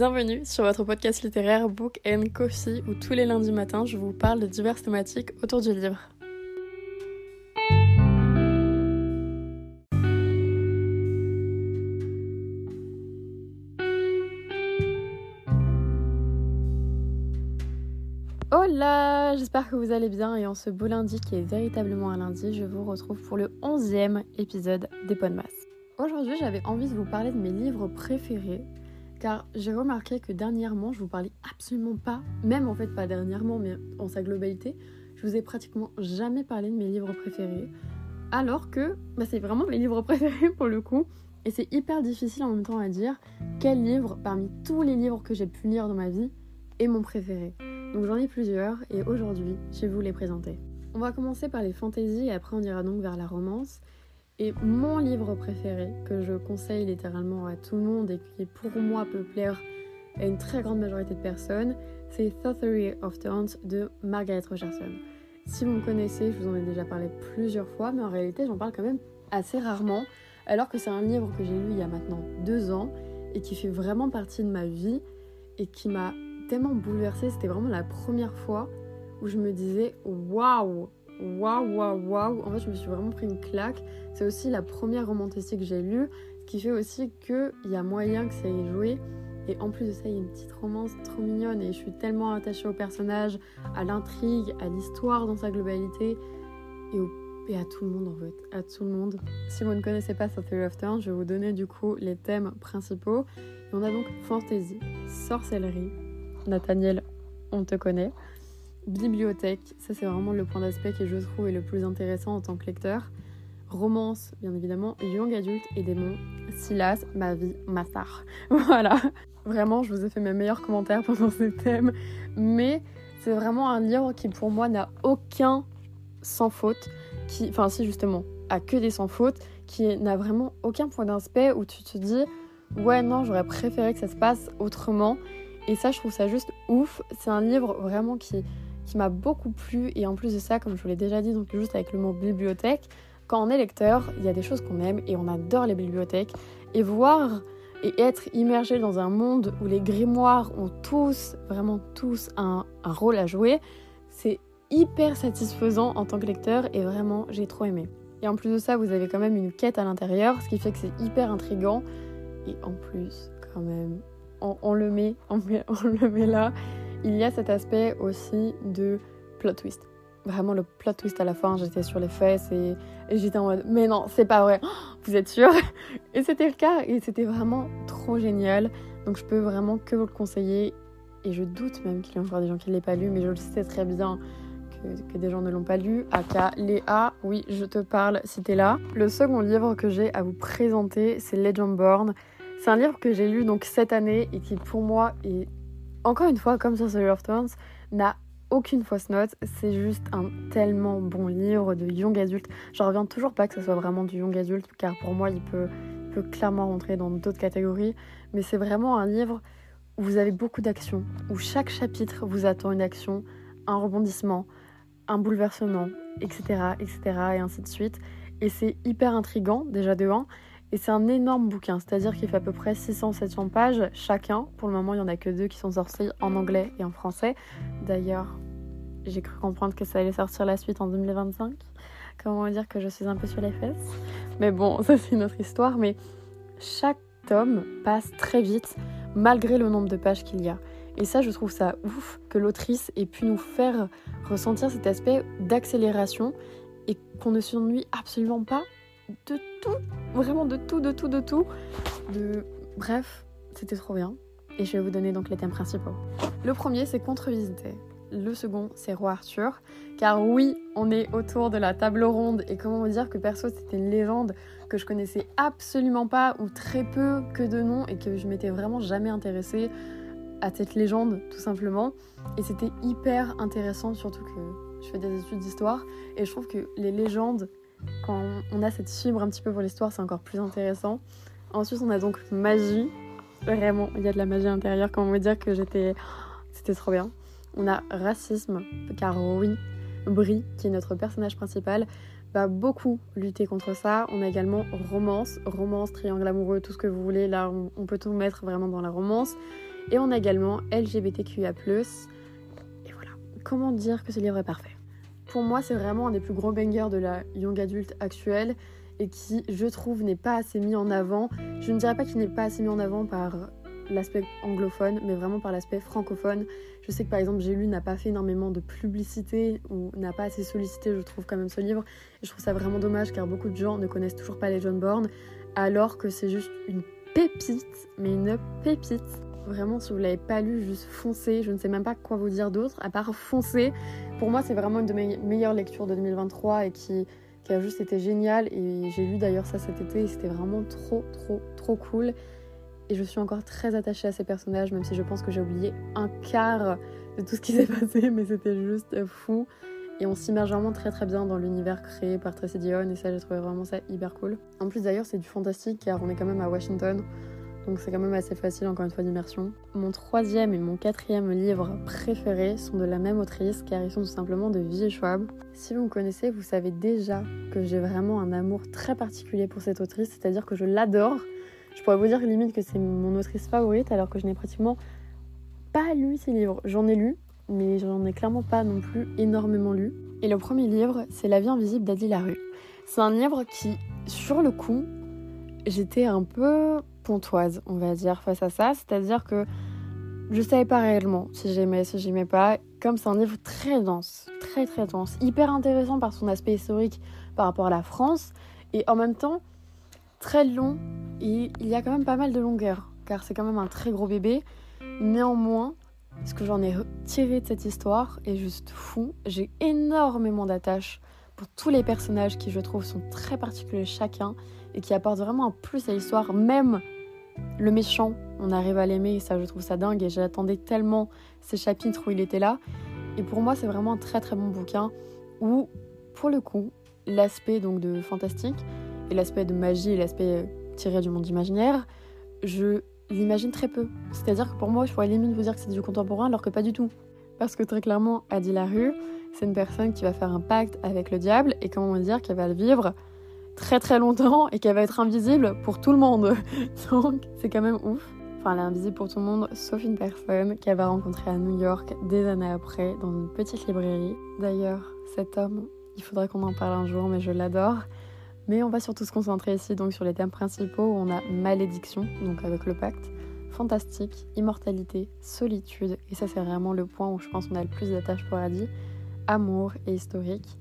Bienvenue sur votre podcast littéraire Book and Coffee où tous les lundis matins je vous parle de diverses thématiques autour du livre. Hola, j'espère que vous allez bien et en ce beau lundi qui est véritablement un lundi, je vous retrouve pour le 11e épisode des Podmas. Aujourd'hui j'avais envie de vous parler de mes livres préférés car j'ai remarqué que dernièrement, je vous parlais absolument pas, même en fait pas dernièrement, mais en sa globalité, je vous ai pratiquement jamais parlé de mes livres préférés. Alors que bah, c'est vraiment mes livres préférés pour le coup. Et c'est hyper difficile en même temps à dire quel livre parmi tous les livres que j'ai pu lire dans ma vie est mon préféré. Donc j'en ai plusieurs et aujourd'hui je vais vous les présenter. On va commencer par les fantaisies et après on ira donc vers la romance. Et mon livre préféré, que je conseille littéralement à tout le monde et qui pour moi peut plaire à une très grande majorité de personnes, c'est Theory of Thorns de Margaret Rogerson. Si vous me connaissez, je vous en ai déjà parlé plusieurs fois, mais en réalité j'en parle quand même assez rarement, alors que c'est un livre que j'ai lu il y a maintenant deux ans et qui fait vraiment partie de ma vie et qui m'a tellement bouleversée. C'était vraiment la première fois où je me disais waouh, waouh, waouh, waouh. En fait, je me suis vraiment pris une claque. C'est aussi la première romantique que j'ai lue, ce qui fait aussi qu'il y a moyen que ça ait joué. Et en plus de ça, il y a une petite romance trop mignonne et je suis tellement attachée au personnage, à l'intrigue, à l'histoire dans sa globalité et, à tout le monde en fait, à tout le monde. Si vous ne connaissez pas Theory of Turn, je vais vous donner du coup les thèmes principaux. on a donc fantasy, sorcellerie. Nathaniel, on te connaît bibliothèque, ça c'est vraiment le point d'aspect que je trouve est le plus intéressant en tant que lecteur. Romance, bien évidemment, young adulte et démon, Silas, ma vie, ma star. Voilà. Vraiment, je vous ai fait mes meilleurs commentaires pendant ces thèmes, mais c'est vraiment un livre qui pour moi n'a aucun sans faute, qui, enfin si justement, a que des sans faute, qui n'a vraiment aucun point d'aspect où tu te dis ouais non j'aurais préféré que ça se passe autrement et ça je trouve ça juste ouf c'est un livre vraiment qui qui m'a beaucoup plu. Et en plus de ça, comme je vous l'ai déjà dit, donc juste avec le mot bibliothèque, quand on est lecteur, il y a des choses qu'on aime et on adore les bibliothèques. Et voir et être immergé dans un monde où les grimoires ont tous, vraiment tous, un, rôle à jouer, c'est hyper satisfaisant en tant que lecteur et vraiment j'ai trop aimé. Et en plus de ça, vous avez quand même une quête à l'intérieur, ce qui fait que c'est hyper intrigant. Et en plus, quand même, on, le met, on le met là il y a cet aspect aussi de plot twist. Vraiment le plot twist à la fin, j'étais sur les fesses et, j'étais en mode mais non, c'est pas vrai, vous êtes sûr Et c'était le cas et c'était vraiment trop génial. Donc je peux vraiment que vous le conseiller et je doute même qu'il y ait encore des gens qui ne l'aient pas lu, mais je le sais très bien que, des gens ne l'ont pas lu. Aka, Léa, oui, je te parle si t'es là. Le second livre que j'ai à vous présenter, c'est Legendborn. C'est un livre que j'ai lu donc cette année et qui pour moi est encore une fois, comme sur The Thorns, n'a aucune fausse note. C'est juste un tellement bon livre de young adulte. Je reviens toujours pas que ce soit vraiment du young adulte, car pour moi, il peut, peut clairement rentrer dans d'autres catégories. Mais c'est vraiment un livre où vous avez beaucoup d'actions, où chaque chapitre vous attend une action, un rebondissement, un bouleversement, etc., etc., et ainsi de suite. Et c'est hyper intrigant, déjà de 1. Et c'est un énorme bouquin, c'est-à-dire qu'il fait à peu près 600-700 pages chacun. Pour le moment, il n'y en a que deux qui sont sortis en anglais et en français. D'ailleurs, j'ai cru comprendre que ça allait sortir la suite en 2025. Comment dire que je suis un peu sur les fesses Mais bon, ça c'est une autre histoire. Mais chaque tome passe très vite, malgré le nombre de pages qu'il y a. Et ça, je trouve ça ouf que l'autrice ait pu nous faire ressentir cet aspect d'accélération et qu'on ne s'ennuie absolument pas de tout, vraiment de tout, de tout, de tout. De... Bref, c'était trop bien. Et je vais vous donner donc les thèmes principaux. Le premier, c'est contre-visiter. Le second, c'est Roi Arthur. Car oui, on est autour de la table ronde. Et comment vous dire que perso, c'était une légende que je connaissais absolument pas ou très peu que de nom et que je m'étais vraiment jamais intéressée à cette légende, tout simplement. Et c'était hyper intéressant, surtout que je fais des études d'histoire. Et je trouve que les légendes quand on a cette fibre un petit peu pour l'histoire, c'est encore plus intéressant. Ensuite, on a donc magie. Vraiment, il y a de la magie intérieure. On veut dire que j'étais. C'était trop bien. On a racisme, car oui, Brie, qui est notre personnage principal, va beaucoup lutter contre ça. On a également romance, romance, triangle amoureux, tout ce que vous voulez. Là, on, peut tout mettre vraiment dans la romance. Et on a également LGBTQIA. Et voilà, comment dire que ce livre est parfait? Pour moi, c'est vraiment un des plus gros bangers de la young adulte actuelle et qui, je trouve, n'est pas assez mis en avant. Je ne dirais pas qu'il n'est pas assez mis en avant par l'aspect anglophone, mais vraiment par l'aspect francophone. Je sais que par exemple, J'ai lu n'a pas fait énormément de publicité ou n'a pas assez sollicité, je trouve, quand même ce livre. Je trouve ça vraiment dommage car beaucoup de gens ne connaissent toujours pas les John Bourne, alors que c'est juste une pépite, mais une pépite. Vraiment, si vous l'avez pas lu, juste foncez. Je ne sais même pas quoi vous dire d'autre, à part foncer. Pour moi, c'est vraiment une de mes meilleures lectures de 2023 et qui, qui a juste été géniale. Et j'ai lu d'ailleurs ça cet été et c'était vraiment trop, trop, trop cool. Et je suis encore très attachée à ces personnages, même si je pense que j'ai oublié un quart de tout ce qui s'est passé, mais c'était juste fou. Et on s'immerge vraiment très très bien dans l'univers créé par Tracy Dion, et ça j'ai trouvé vraiment ça hyper cool. En plus d'ailleurs c'est du fantastique car on est quand même à Washington, donc c'est quand même assez facile encore une fois d'immersion. Mon troisième et mon quatrième livre préférés sont de la même autrice car ils sont tout simplement de Vie Schwab. Si vous me connaissez, vous savez déjà que j'ai vraiment un amour très particulier pour cette autrice, c'est-à-dire que je l'adore. Je pourrais vous dire limite que c'est mon autrice favorite alors que je n'ai pratiquement pas lu ses livres. J'en ai lu, mais j'en ai clairement pas non plus énormément lu. Et le premier livre, c'est La vie invisible d'Adi Larue. C'est un livre qui, sur le coup, j'étais un peu pontoise, on va dire, face à ça. C'est-à-dire que je savais pas réellement si j'aimais, si j'aimais pas. Comme c'est un livre très dense, très très dense, hyper intéressant par son aspect historique par rapport à la France, et en même temps très long. Et il y a quand même pas mal de longueur, car c'est quand même un très gros bébé. Néanmoins, ce que j'en ai tiré de cette histoire est juste fou. J'ai énormément d'attaches pour tous les personnages qui, je trouve, sont très particuliers chacun et qui apportent vraiment un plus à l'histoire. Même le méchant, on arrive à l'aimer et ça, je trouve ça dingue. Et j'attendais tellement ces chapitres où il était là. Et pour moi, c'est vraiment un très très bon bouquin où, pour le coup, l'aspect donc de fantastique et l'aspect de magie et l'aspect tiré du monde imaginaire, je l'imagine très peu. C'est-à-dire que pour moi, je pourrais limite vous dire que c'est du contemporain alors que pas du tout. Parce que très clairement, Adi Larue, c'est une personne qui va faire un pacte avec le diable et comment dire qu'elle va le vivre très très longtemps et qu'elle va être invisible pour tout le monde. Donc c'est quand même ouf. Enfin, elle est invisible pour tout le monde, sauf une personne qu'elle va rencontrer à New York des années après dans une petite librairie. D'ailleurs, cet homme, il faudrait qu'on en parle un jour, mais je l'adore. Mais on va surtout se concentrer ici donc sur les thèmes principaux où on a malédiction, donc avec le pacte, fantastique, immortalité, solitude, et ça c'est vraiment le point où je pense qu'on a le plus d'attache pour Adi, amour et historique.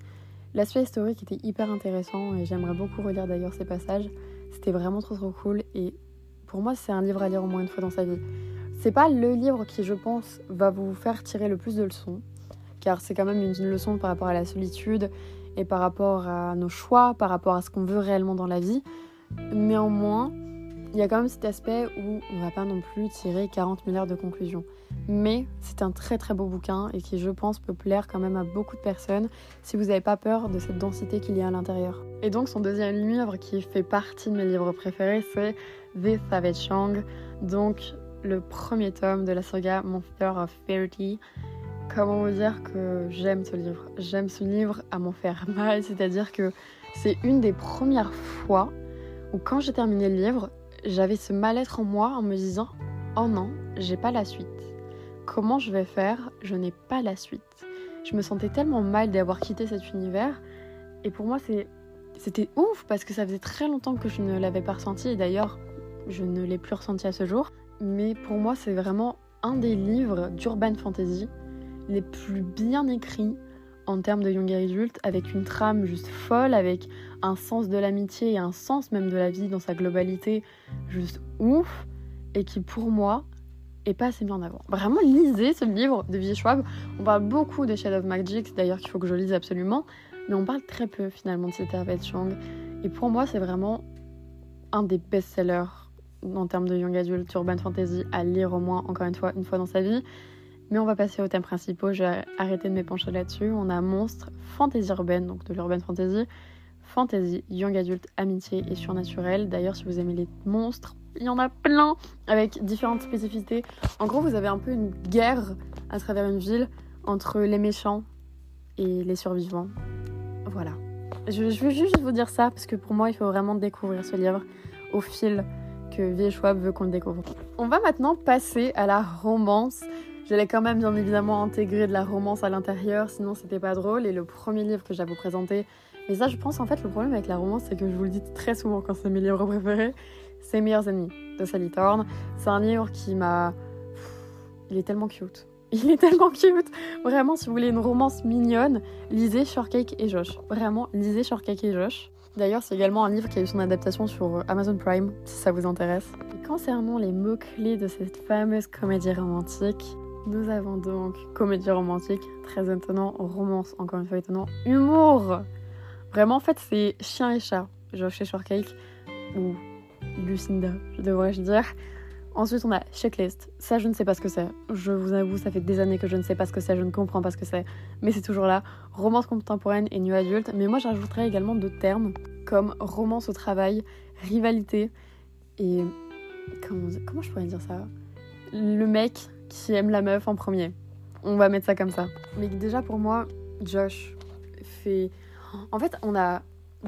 L'aspect historique était hyper intéressant et j'aimerais beaucoup relire d'ailleurs ces passages. C'était vraiment trop trop cool et pour moi c'est un livre à lire au moins une fois dans sa vie. C'est pas le livre qui je pense va vous faire tirer le plus de leçons, car c'est quand même une leçon par rapport à la solitude et par rapport à nos choix, par rapport à ce qu'on veut réellement dans la vie. Néanmoins, il y a quand même cet aspect où on va pas non plus tirer 40 milliards de conclusions. Mais c'est un très très beau bouquin et qui je pense peut plaire quand même à beaucoup de personnes si vous n'avez pas peur de cette densité qu'il y a à l'intérieur. Et donc son deuxième livre qui fait partie de mes livres préférés c'est The Savage Song, donc le premier tome de la saga Monster of Fairy Comment vous dire que j'aime ce livre? J'aime ce livre à m'en faire mal, c'est-à-dire que c'est une des premières fois où quand j'ai terminé le livre, j'avais ce mal-être en moi en me disant "Oh non, j'ai pas la suite. Comment je vais faire? Je n'ai pas la suite." Je me sentais tellement mal d'avoir quitté cet univers et pour moi c'était ouf parce que ça faisait très longtemps que je ne l'avais pas ressenti et d'ailleurs, je ne l'ai plus ressenti à ce jour, mais pour moi, c'est vraiment un des livres d'urban fantasy les plus bien écrits en termes de young adulte, avec une trame juste folle, avec un sens de l'amitié et un sens même de la vie dans sa globalité juste ouf, et qui pour moi est pas assez mis en avant. Vraiment, lisez ce livre de V. Schwab. On parle beaucoup de Shadow of Magic, d'ailleurs qu'il faut que je lise absolument, mais on parle très peu finalement de cette Chang. Et pour moi, c'est vraiment un des best-sellers en termes de young adult, urban fantasy à lire au moins encore une fois une fois dans sa vie. Mais on va passer aux thèmes principaux, je vais arrêter de m'épancher là-dessus. On a monstre, fantasy urbaine, donc de l'urban fantasy, fantasy, young adulte, amitié et surnaturel. D'ailleurs, si vous aimez les monstres, il y en a plein avec différentes spécificités. En gros, vous avez un peu une guerre à travers une ville entre les méchants et les survivants. Voilà. Je, je veux juste vous dire ça parce que pour moi, il faut vraiment découvrir ce livre au fil que V. Schwab veut qu'on le découvre. On va maintenant passer à la romance. J'allais quand même bien évidemment intégrer de la romance à l'intérieur, sinon c'était pas drôle. Et le premier livre que j'ai à vous présenter, mais ça je pense en fait le problème avec la romance c'est que je vous le dis très souvent quand c'est mes livres préférés, c'est Meilleurs Ennemis de Sally Thorne. C'est un livre qui m'a... Il est tellement cute. Il est tellement cute. Vraiment, si vous voulez une romance mignonne, lisez Shortcake et Josh. Vraiment, lisez Shortcake et Josh. D'ailleurs, c'est également un livre qui a eu son adaptation sur Amazon Prime, si ça vous intéresse. Et concernant les mots-clés de cette fameuse comédie romantique, nous avons donc comédie romantique, très étonnant, romance, encore une fois étonnant, humour Vraiment, en fait, c'est chien et chat, Josh et Shortcake, ou Lucinda, je devrais-je dire. Ensuite, on a checklist. Ça, je ne sais pas ce que c'est. Je vous avoue, ça fait des années que je ne sais pas ce que c'est, je ne comprends pas ce que c'est. Mais c'est toujours là. Romance contemporaine et new adulte. Mais moi, j'ajouterais également d'autres termes comme romance au travail, rivalité et. Comment, comment je pourrais dire ça? Le mec qui aime la meuf en premier. On va mettre ça comme ça. Mais déjà, pour moi, Josh fait. En fait, on a.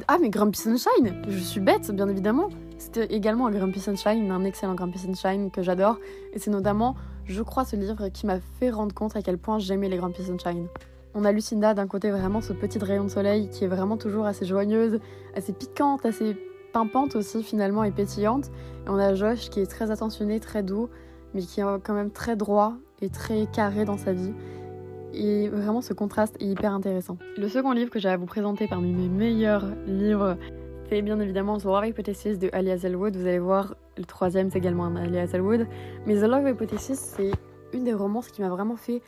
Ah, mais Grumpy Sunshine Je suis bête, bien évidemment. C'était également un Grumpy Sunshine, un excellent Grumpy Sunshine que j'adore. Et c'est notamment, je crois, ce livre qui m'a fait rendre compte à quel point j'aimais les Grumpy Sunshine. On a Lucinda d'un côté vraiment ce petit rayon de soleil qui est vraiment toujours assez joyeuse, assez piquante, assez pimpante aussi finalement et pétillante. Et on a Josh qui est très attentionné, très doux, mais qui est quand même très droit et très carré dans sa vie. Et vraiment ce contraste est hyper intéressant. Le second livre que j'ai à vous présenter parmi mes meilleurs livres c'est bien évidemment The Love Hypothesis de Ali Hazelwood. Vous allez voir, le troisième c'est également un Ali Hazelwood. Mais The Love Hypothesis, c'est une des romances qui m'a vraiment fait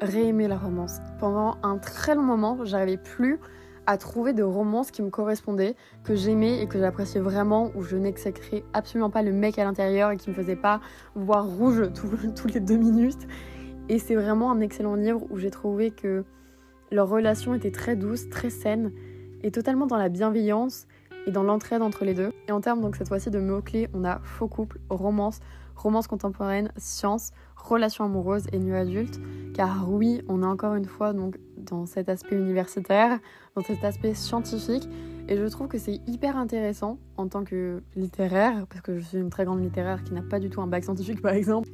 réaimer la romance. Pendant un très long moment, j'arrivais plus à trouver de romances qui me correspondaient, que j'aimais et que j'appréciais vraiment, où je n'exécrais absolument pas le mec à l'intérieur et qui me faisait pas voir rouge tous les deux minutes. Et c'est vraiment un excellent livre où j'ai trouvé que leur relation était très douce, très saine et totalement dans la bienveillance et dans l'entraide entre les deux. Et en termes donc cette fois-ci de mots-clés, on a faux couple, romance, romance contemporaine, science, relation amoureuse et nu adulte. Car oui, on est encore une fois donc dans cet aspect universitaire, dans cet aspect scientifique. Et je trouve que c'est hyper intéressant en tant que littéraire, parce que je suis une très grande littéraire qui n'a pas du tout un bac scientifique par exemple.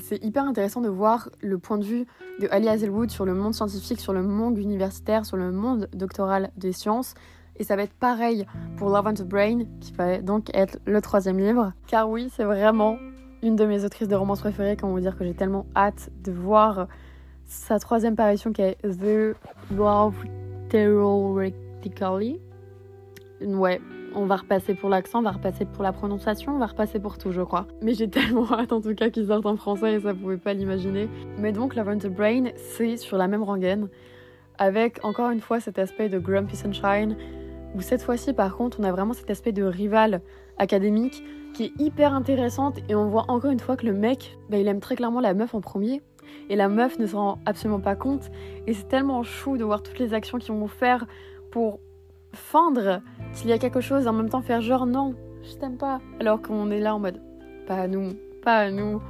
C'est hyper intéressant de voir le point de vue de Ali Hazelwood sur le monde scientifique, sur le monde universitaire, sur le monde doctoral des sciences, et ça va être pareil pour Love and the Brain, qui va donc être le troisième livre. Car oui, c'est vraiment une de mes autrices de romance préférées. Comment vous dire que j'ai tellement hâte de voir sa troisième parution qui est The Love Theoretically. Ouais, on va repasser pour l'accent, on va repasser pour la prononciation, on va repasser pour tout, je crois. Mais j'ai tellement hâte en tout cas qu'il sorte en français et ça pouvait pas l'imaginer. Mais donc, Love and the Brain, c'est sur la même rengaine, avec encore une fois cet aspect de Grumpy Sunshine, où cette fois-ci, par contre, on a vraiment cet aspect de rival académique qui est hyper intéressante et on voit encore une fois que le mec, bah, il aime très clairement la meuf en premier et la meuf ne s'en rend absolument pas compte et c'est tellement chou de voir toutes les actions qu'ils vont faire pour feindre qu'il y a quelque chose en même temps faire genre non, je t'aime pas alors qu'on est là en mode pas à nous, pas à nous.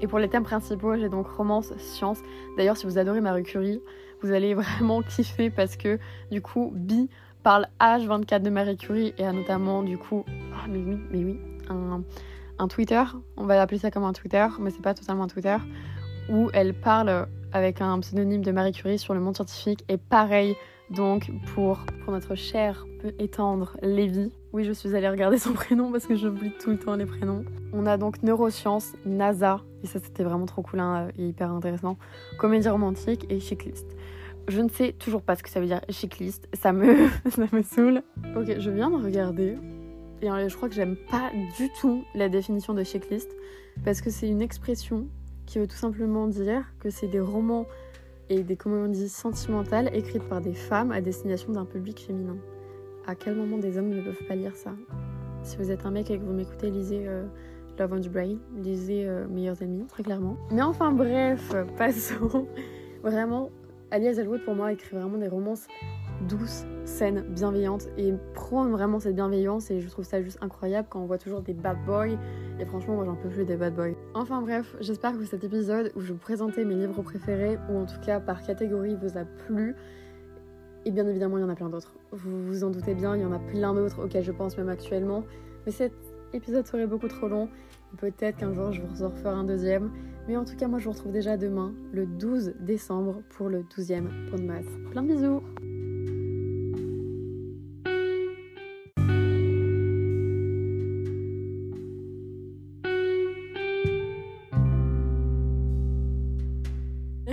Et pour les thèmes principaux, j'ai donc romance, science. D'ailleurs, si vous adorez Marie Curie, vous allez vraiment kiffer parce que du coup, Bi parle H24 de Marie Curie et a notamment du coup, ah mais oui, mais oui, un, un Twitter, on va appeler ça comme un Twitter, mais c'est pas totalement un Twitter, où elle parle avec un pseudonyme de Marie Curie sur le monde scientifique et pareil donc pour, pour notre cher et tendre Lévi. Oui, je suis allée regarder son prénom parce que j'oublie tout le temps les prénoms. On a donc neurosciences, NASA, et ça c'était vraiment trop cool hein, et hyper intéressant, comédie romantique et checklist. Je ne sais toujours pas ce que ça veut dire checklist. Ça me, ça me saoule. Ok, je viens de regarder. Et euh, je crois que j'aime pas du tout la définition de checklist. Parce que c'est une expression qui veut tout simplement dire que c'est des romans et des comédies sentimentales écrites par des femmes à destination d'un public féminin. À quel moment des hommes ne peuvent pas lire ça? Si vous êtes un mec et que vous m'écoutez, lisez euh, Love on the Brain, lisez euh, Meilleurs Ennemis, très clairement. Mais enfin bref, passons. Vraiment, Ali Hazelwood, pour moi, écrit vraiment des romances douces, saines, bienveillantes et prône vraiment cette bienveillance et je trouve ça juste incroyable quand on voit toujours des bad boys et franchement moi j'en peux plus des bad boys. Enfin bref, j'espère que cet épisode où je vous présentais mes livres préférés ou en tout cas par catégorie vous a plu et bien évidemment il y en a plein d'autres. Vous vous en doutez bien, il y en a plein d'autres auxquels je pense même actuellement mais cet épisode serait beaucoup trop long. Peut-être qu'un jour je vous en referai un deuxième. Mais en tout cas, moi je vous retrouve déjà demain, le 12 décembre, pour le 12e pont de masse. Plein de bisous